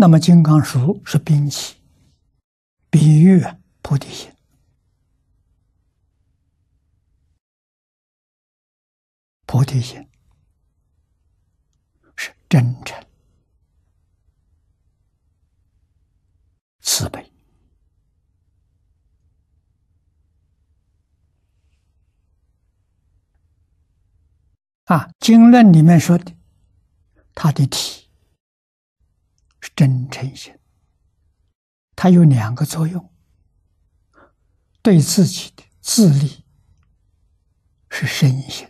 那么金刚术是兵器，比喻菩提心。菩提心是真诚、慈悲啊。经论里面说的，他的体是真诚心，它有两个作用：对自己的自利是身心。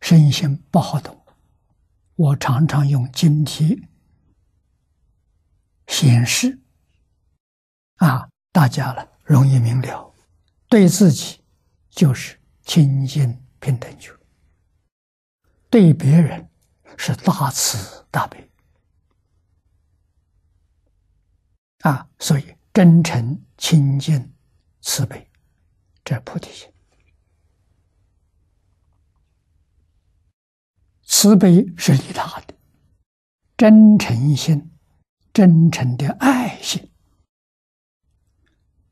身心不好懂，我常常用经题显示，啊，大家了容易明了。对自己就是清净平等觉，对别人是大慈大悲，啊，所以真诚、清净、慈悲，这菩提心。慈悲是利他的，真诚心、真诚的爱心、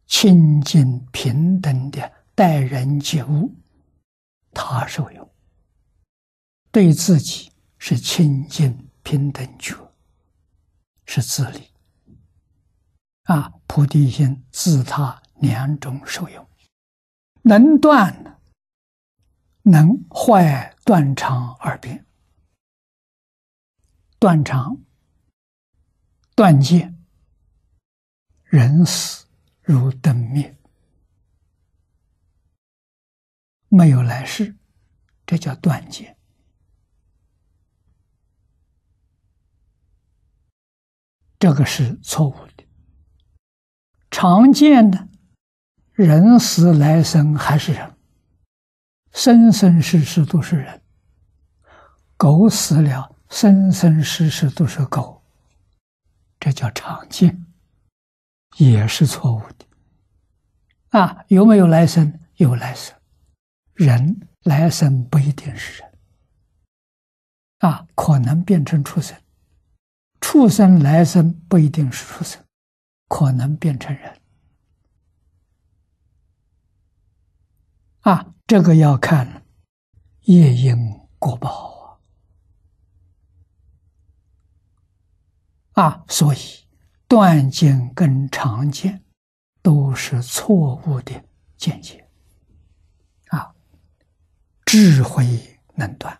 清净平等的待人接物，他受用；对自己是清净平等觉，是自利。啊，菩提心自他两种受用，能断，能坏断肠二变。断肠、断剑，人死如灯灭，没有来世，这叫断剑。这个是错误的。常见的，人死来生还是人，生生世世都是人。狗死了。生生世世都是狗，这叫常见，也是错误的。啊，有没有来生？有来生，人来生不一定是人，啊，可能变成畜生；畜生来生不一定是畜生，可能变成人。啊，这个要看业因果报。啊，所以断见跟常见都是错误的见解。啊，智慧能断。